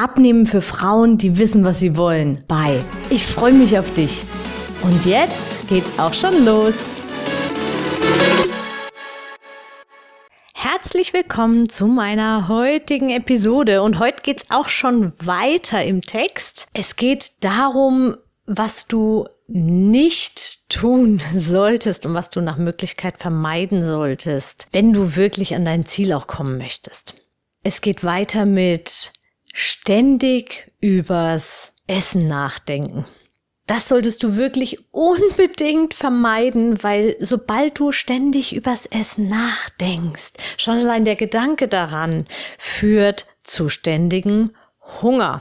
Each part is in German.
Abnehmen für Frauen, die wissen, was sie wollen. Bye. Ich freue mich auf dich. Und jetzt geht's auch schon los. Herzlich willkommen zu meiner heutigen Episode und heute geht's auch schon weiter im Text. Es geht darum, was du nicht tun solltest und was du nach Möglichkeit vermeiden solltest, wenn du wirklich an dein Ziel auch kommen möchtest. Es geht weiter mit ständig übers Essen nachdenken. Das solltest du wirklich unbedingt vermeiden, weil sobald du ständig übers Essen nachdenkst, schon allein der Gedanke daran führt zu ständigem Hunger.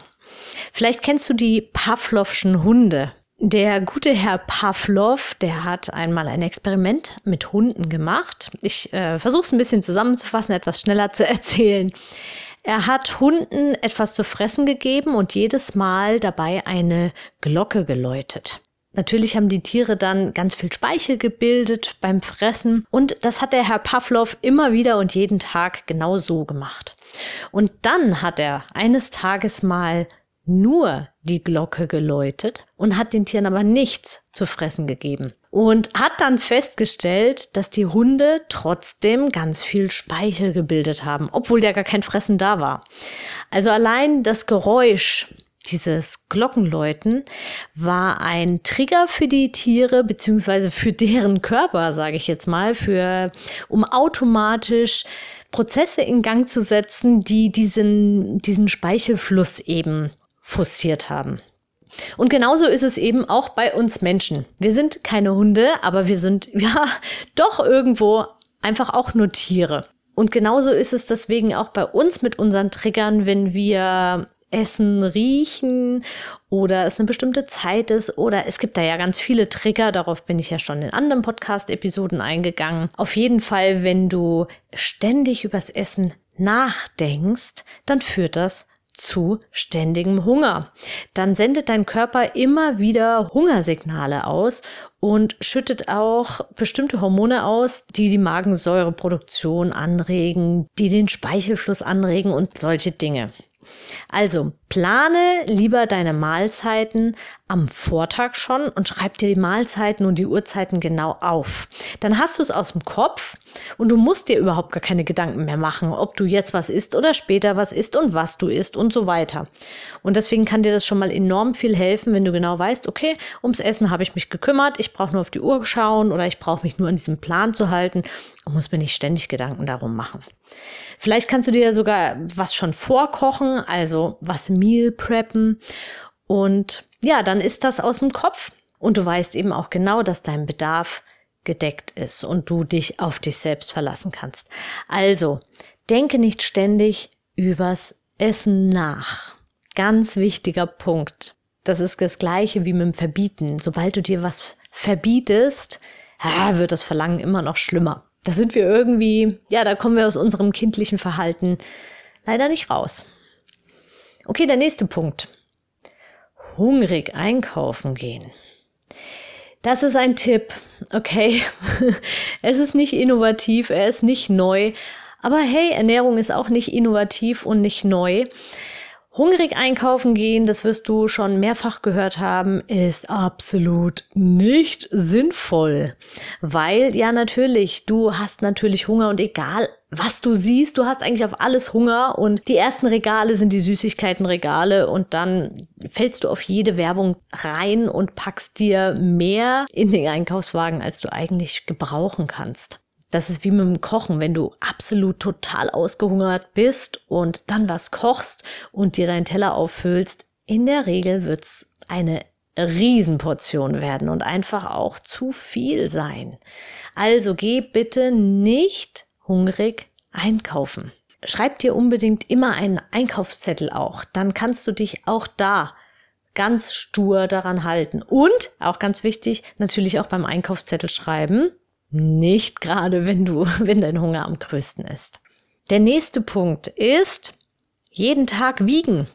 Vielleicht kennst du die Pavlovschen Hunde. Der gute Herr Pavlov, der hat einmal ein Experiment mit Hunden gemacht. Ich äh, versuche es ein bisschen zusammenzufassen, etwas schneller zu erzählen. Er hat Hunden etwas zu fressen gegeben und jedes Mal dabei eine Glocke geläutet. Natürlich haben die Tiere dann ganz viel Speichel gebildet beim Fressen und das hat der Herr Pavlov immer wieder und jeden Tag genau so gemacht. Und dann hat er eines Tages mal nur die Glocke geläutet und hat den Tieren aber nichts zu fressen gegeben. Und hat dann festgestellt, dass die Hunde trotzdem ganz viel Speichel gebildet haben, obwohl ja gar kein Fressen da war. Also allein das Geräusch dieses Glockenläuten war ein Trigger für die Tiere beziehungsweise für deren Körper, sage ich jetzt mal, für um automatisch Prozesse in Gang zu setzen, die diesen, diesen Speichelfluss eben forciert haben. Und genauso ist es eben auch bei uns Menschen. Wir sind keine Hunde, aber wir sind ja doch irgendwo einfach auch nur Tiere. Und genauso ist es deswegen auch bei uns mit unseren Triggern, wenn wir Essen riechen oder es eine bestimmte Zeit ist oder es gibt da ja ganz viele Trigger, darauf bin ich ja schon in anderen Podcast-Episoden eingegangen. Auf jeden Fall, wenn du ständig übers Essen nachdenkst, dann führt das zu ständigem Hunger. Dann sendet dein Körper immer wieder Hungersignale aus und schüttet auch bestimmte Hormone aus, die die Magensäureproduktion anregen, die den Speichelfluss anregen und solche Dinge. Also plane lieber deine Mahlzeiten am Vortag schon und schreib dir die Mahlzeiten und die Uhrzeiten genau auf. Dann hast du es aus dem Kopf und du musst dir überhaupt gar keine Gedanken mehr machen, ob du jetzt was isst oder später was isst und was du isst und so weiter. Und deswegen kann dir das schon mal enorm viel helfen, wenn du genau weißt, okay, ums Essen habe ich mich gekümmert, ich brauche nur auf die Uhr schauen oder ich brauche mich nur an diesem Plan zu halten und muss mir nicht ständig Gedanken darum machen. Vielleicht kannst du dir sogar was schon vorkochen, also was Meal preppen und ja, dann ist das aus dem Kopf und du weißt eben auch genau, dass dein Bedarf gedeckt ist und du dich auf dich selbst verlassen kannst. Also, denke nicht ständig übers Essen nach. Ganz wichtiger Punkt. Das ist das gleiche wie mit dem Verbieten. Sobald du dir was verbietest, wird das Verlangen immer noch schlimmer. Da sind wir irgendwie, ja, da kommen wir aus unserem kindlichen Verhalten leider nicht raus. Okay, der nächste Punkt. Hungrig einkaufen gehen. Das ist ein Tipp, okay? es ist nicht innovativ, er ist nicht neu, aber hey, Ernährung ist auch nicht innovativ und nicht neu. Hungrig einkaufen gehen, das wirst du schon mehrfach gehört haben, ist absolut nicht sinnvoll. Weil ja natürlich, du hast natürlich Hunger und egal was du siehst, du hast eigentlich auf alles Hunger und die ersten Regale sind die Süßigkeitenregale und dann fällst du auf jede Werbung rein und packst dir mehr in den Einkaufswagen, als du eigentlich gebrauchen kannst. Das ist wie mit dem Kochen, wenn du absolut total ausgehungert bist und dann was kochst und dir deinen Teller auffüllst. In der Regel wird's eine Riesenportion werden und einfach auch zu viel sein. Also geh bitte nicht hungrig einkaufen. Schreib dir unbedingt immer einen Einkaufszettel auch. Dann kannst du dich auch da ganz stur daran halten. Und, auch ganz wichtig, natürlich auch beim Einkaufszettel schreiben. Nicht gerade, wenn du, wenn dein Hunger am größten ist. Der nächste Punkt ist, jeden Tag wiegen.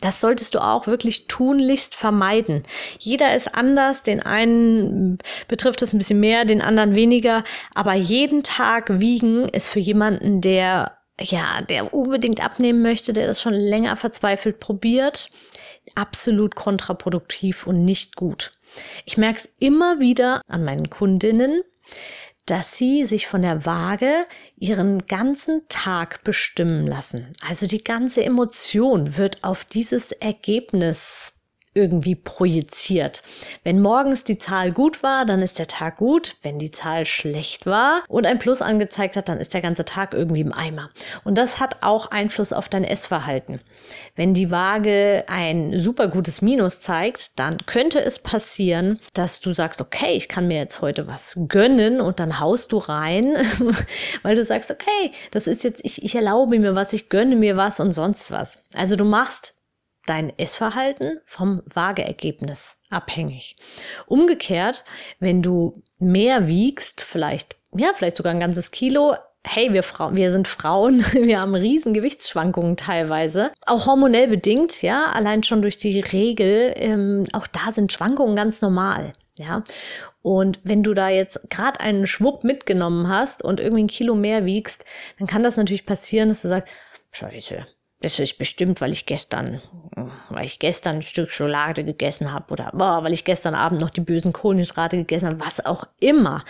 Das solltest du auch wirklich tunlichst vermeiden. Jeder ist anders, den einen betrifft es ein bisschen mehr, den anderen weniger, aber jeden Tag wiegen ist für jemanden, der ja, der unbedingt abnehmen möchte, der das schon länger verzweifelt probiert, absolut kontraproduktiv und nicht gut. Ich merke es immer wieder an meinen Kundinnen, dass sie sich von der Waage ihren ganzen Tag bestimmen lassen. Also die ganze Emotion wird auf dieses Ergebnis irgendwie projiziert. Wenn morgens die Zahl gut war, dann ist der Tag gut. Wenn die Zahl schlecht war und ein Plus angezeigt hat, dann ist der ganze Tag irgendwie im Eimer. Und das hat auch Einfluss auf dein Essverhalten. Wenn die Waage ein super gutes Minus zeigt, dann könnte es passieren, dass du sagst, okay, ich kann mir jetzt heute was gönnen und dann haust du rein, weil du sagst, okay, das ist jetzt, ich, ich erlaube mir was, ich gönne mir was und sonst was. Also du machst dein Essverhalten vom Waageergebnis abhängig. Umgekehrt, wenn du mehr wiegst, vielleicht, ja, vielleicht sogar ein ganzes Kilo, hey, wir Frauen, wir sind Frauen, wir haben riesen Gewichtsschwankungen teilweise, auch hormonell bedingt, ja, allein schon durch die Regel, ähm, auch da sind Schwankungen ganz normal. Ja, und wenn du da jetzt gerade einen Schwupp mitgenommen hast und irgendwie ein Kilo mehr wiegst, dann kann das natürlich passieren, dass du sagst, Scheiße, das ist bestimmt, weil ich gestern, weil ich gestern ein Stück Schokolade gegessen habe oder boah, weil ich gestern Abend noch die bösen Kohlenhydrate gegessen habe, was auch immer.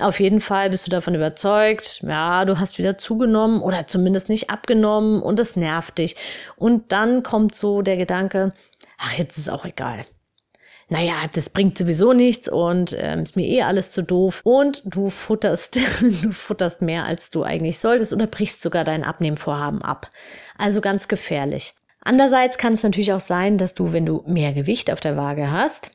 Auf jeden Fall bist du davon überzeugt, ja, du hast wieder zugenommen oder zumindest nicht abgenommen und es nervt dich. Und dann kommt so der Gedanke, ach, jetzt ist auch egal naja, das bringt sowieso nichts und ähm, ist mir eh alles zu doof. Und du futterst, du futterst mehr, als du eigentlich solltest oder brichst sogar dein Abnehmvorhaben ab. Also ganz gefährlich. Andererseits kann es natürlich auch sein, dass du, wenn du mehr Gewicht auf der Waage hast,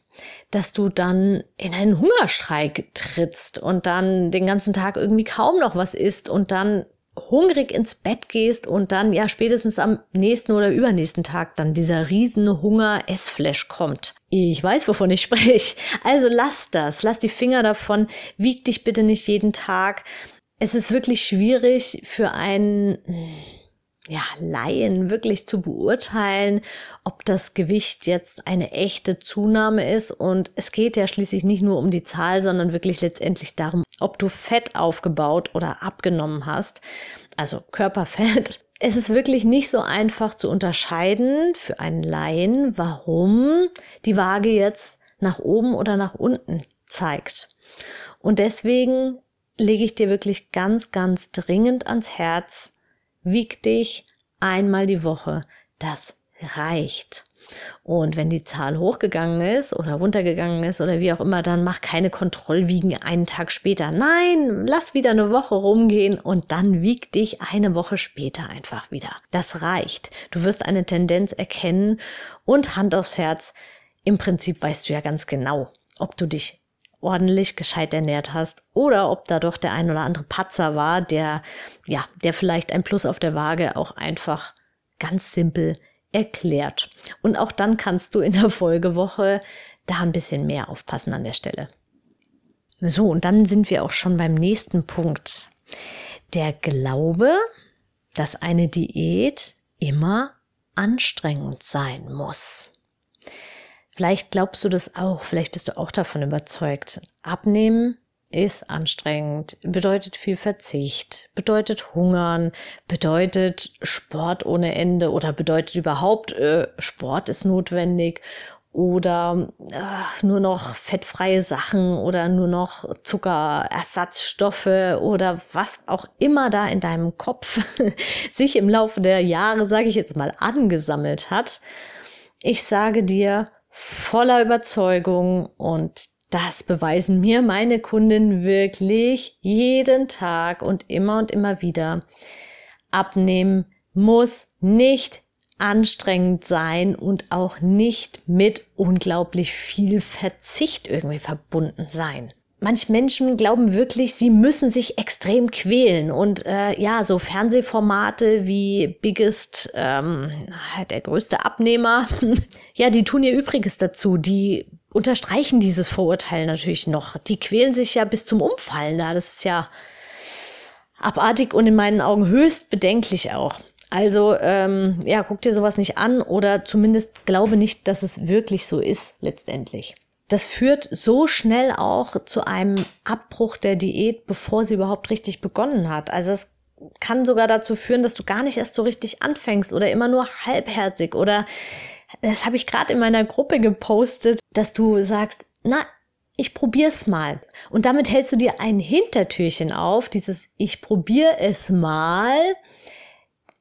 dass du dann in einen Hungerstreik trittst und dann den ganzen Tag irgendwie kaum noch was isst und dann hungrig ins Bett gehst und dann ja spätestens am nächsten oder übernächsten Tag dann dieser riesen Hunger-Essflash kommt. Ich weiß, wovon ich spreche. Also lass das, lass die Finger davon, wieg dich bitte nicht jeden Tag. Es ist wirklich schwierig für einen ja, Laien wirklich zu beurteilen, ob das Gewicht jetzt eine echte Zunahme ist. Und es geht ja schließlich nicht nur um die Zahl, sondern wirklich letztendlich darum, ob du Fett aufgebaut oder abgenommen hast. Also Körperfett. Es ist wirklich nicht so einfach zu unterscheiden für einen Laien, warum die Waage jetzt nach oben oder nach unten zeigt. Und deswegen lege ich dir wirklich ganz, ganz dringend ans Herz, wieg dich einmal die Woche. Das reicht. Und wenn die Zahl hochgegangen ist oder runtergegangen ist oder wie auch immer, dann mach keine Kontrollwiegen einen Tag später. Nein, lass wieder eine Woche rumgehen und dann wieg dich eine Woche später einfach wieder. Das reicht. Du wirst eine Tendenz erkennen und Hand aufs Herz. Im Prinzip weißt du ja ganz genau, ob du dich ordentlich gescheit ernährt hast oder ob da doch der ein oder andere Patzer war, der, ja, der vielleicht ein Plus auf der Waage auch einfach ganz simpel erklärt. Und auch dann kannst du in der Folgewoche da ein bisschen mehr aufpassen an der Stelle. So, und dann sind wir auch schon beim nächsten Punkt. Der Glaube, dass eine Diät immer anstrengend sein muss. Vielleicht glaubst du das auch, vielleicht bist du auch davon überzeugt. Abnehmen ist anstrengend, bedeutet viel Verzicht, bedeutet Hungern, bedeutet Sport ohne Ende oder bedeutet überhaupt, äh, Sport ist notwendig oder äh, nur noch fettfreie Sachen oder nur noch Zuckerersatzstoffe oder was auch immer da in deinem Kopf sich im Laufe der Jahre, sage ich jetzt mal, angesammelt hat. Ich sage dir, voller Überzeugung und das beweisen mir meine Kunden wirklich jeden Tag und immer und immer wieder. Abnehmen muss nicht anstrengend sein und auch nicht mit unglaublich viel Verzicht irgendwie verbunden sein. Manche Menschen glauben wirklich, sie müssen sich extrem quälen. Und äh, ja, so Fernsehformate wie Biggest, ähm, der größte Abnehmer, ja, die tun ihr Übriges dazu. Die unterstreichen dieses Vorurteil natürlich noch. Die quälen sich ja bis zum Umfallen da. Das ist ja abartig und in meinen Augen höchst bedenklich auch. Also ähm, ja, guck dir sowas nicht an oder zumindest glaube nicht, dass es wirklich so ist letztendlich. Das führt so schnell auch zu einem Abbruch der Diät, bevor sie überhaupt richtig begonnen hat. Also es kann sogar dazu führen, dass du gar nicht erst so richtig anfängst oder immer nur halbherzig oder das habe ich gerade in meiner Gruppe gepostet, dass du sagst, na, ich probier's mal. Und damit hältst du dir ein Hintertürchen auf, dieses ich probiere es mal.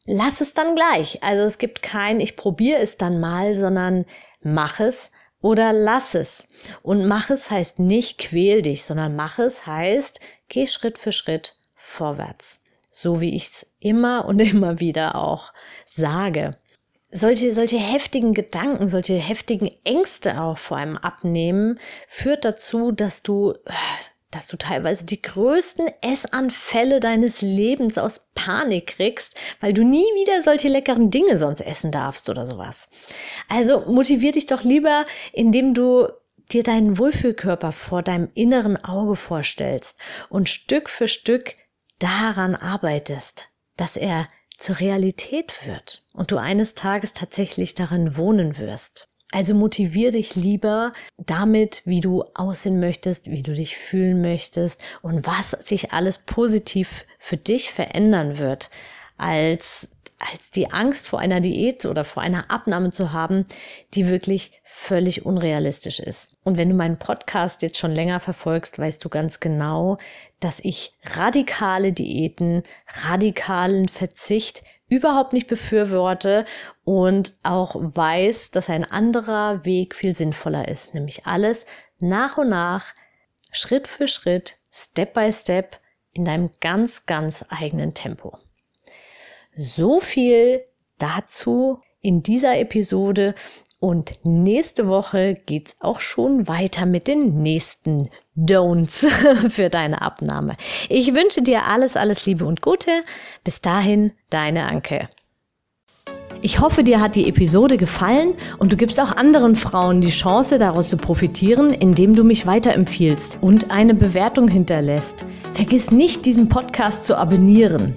Lass es dann gleich. Also es gibt kein ich probiere es dann mal, sondern mach es oder lass es. Und mach es heißt nicht quäl dich, sondern mach es heißt geh Schritt für Schritt vorwärts. So wie ich es immer und immer wieder auch sage. Solche, solche heftigen Gedanken, solche heftigen Ängste auch vor einem Abnehmen führt dazu, dass du dass du teilweise die größten Essanfälle deines Lebens aus Panik kriegst, weil du nie wieder solche leckeren Dinge sonst essen darfst oder sowas. Also motivier dich doch lieber, indem du dir deinen Wohlfühlkörper vor deinem inneren Auge vorstellst und Stück für Stück daran arbeitest, dass er zur Realität wird und du eines Tages tatsächlich darin wohnen wirst. Also motivier dich lieber damit, wie du aussehen möchtest, wie du dich fühlen möchtest und was sich alles positiv für dich verändern wird, als als die Angst vor einer Diät oder vor einer Abnahme zu haben, die wirklich völlig unrealistisch ist. Und wenn du meinen Podcast jetzt schon länger verfolgst, weißt du ganz genau, dass ich radikale Diäten, radikalen Verzicht überhaupt nicht befürworte und auch weiß, dass ein anderer Weg viel sinnvoller ist, nämlich alles nach und nach, Schritt für Schritt, Step by Step in deinem ganz, ganz eigenen Tempo. So viel dazu in dieser Episode und nächste Woche geht's auch schon weiter mit den nächsten Don'ts für deine Abnahme. Ich wünsche dir alles, alles Liebe und Gute. Bis dahin, deine Anke. Ich hoffe, dir hat die Episode gefallen und du gibst auch anderen Frauen die Chance, daraus zu profitieren, indem du mich weiterempfiehlst und eine Bewertung hinterlässt. Vergiss nicht, diesen Podcast zu abonnieren.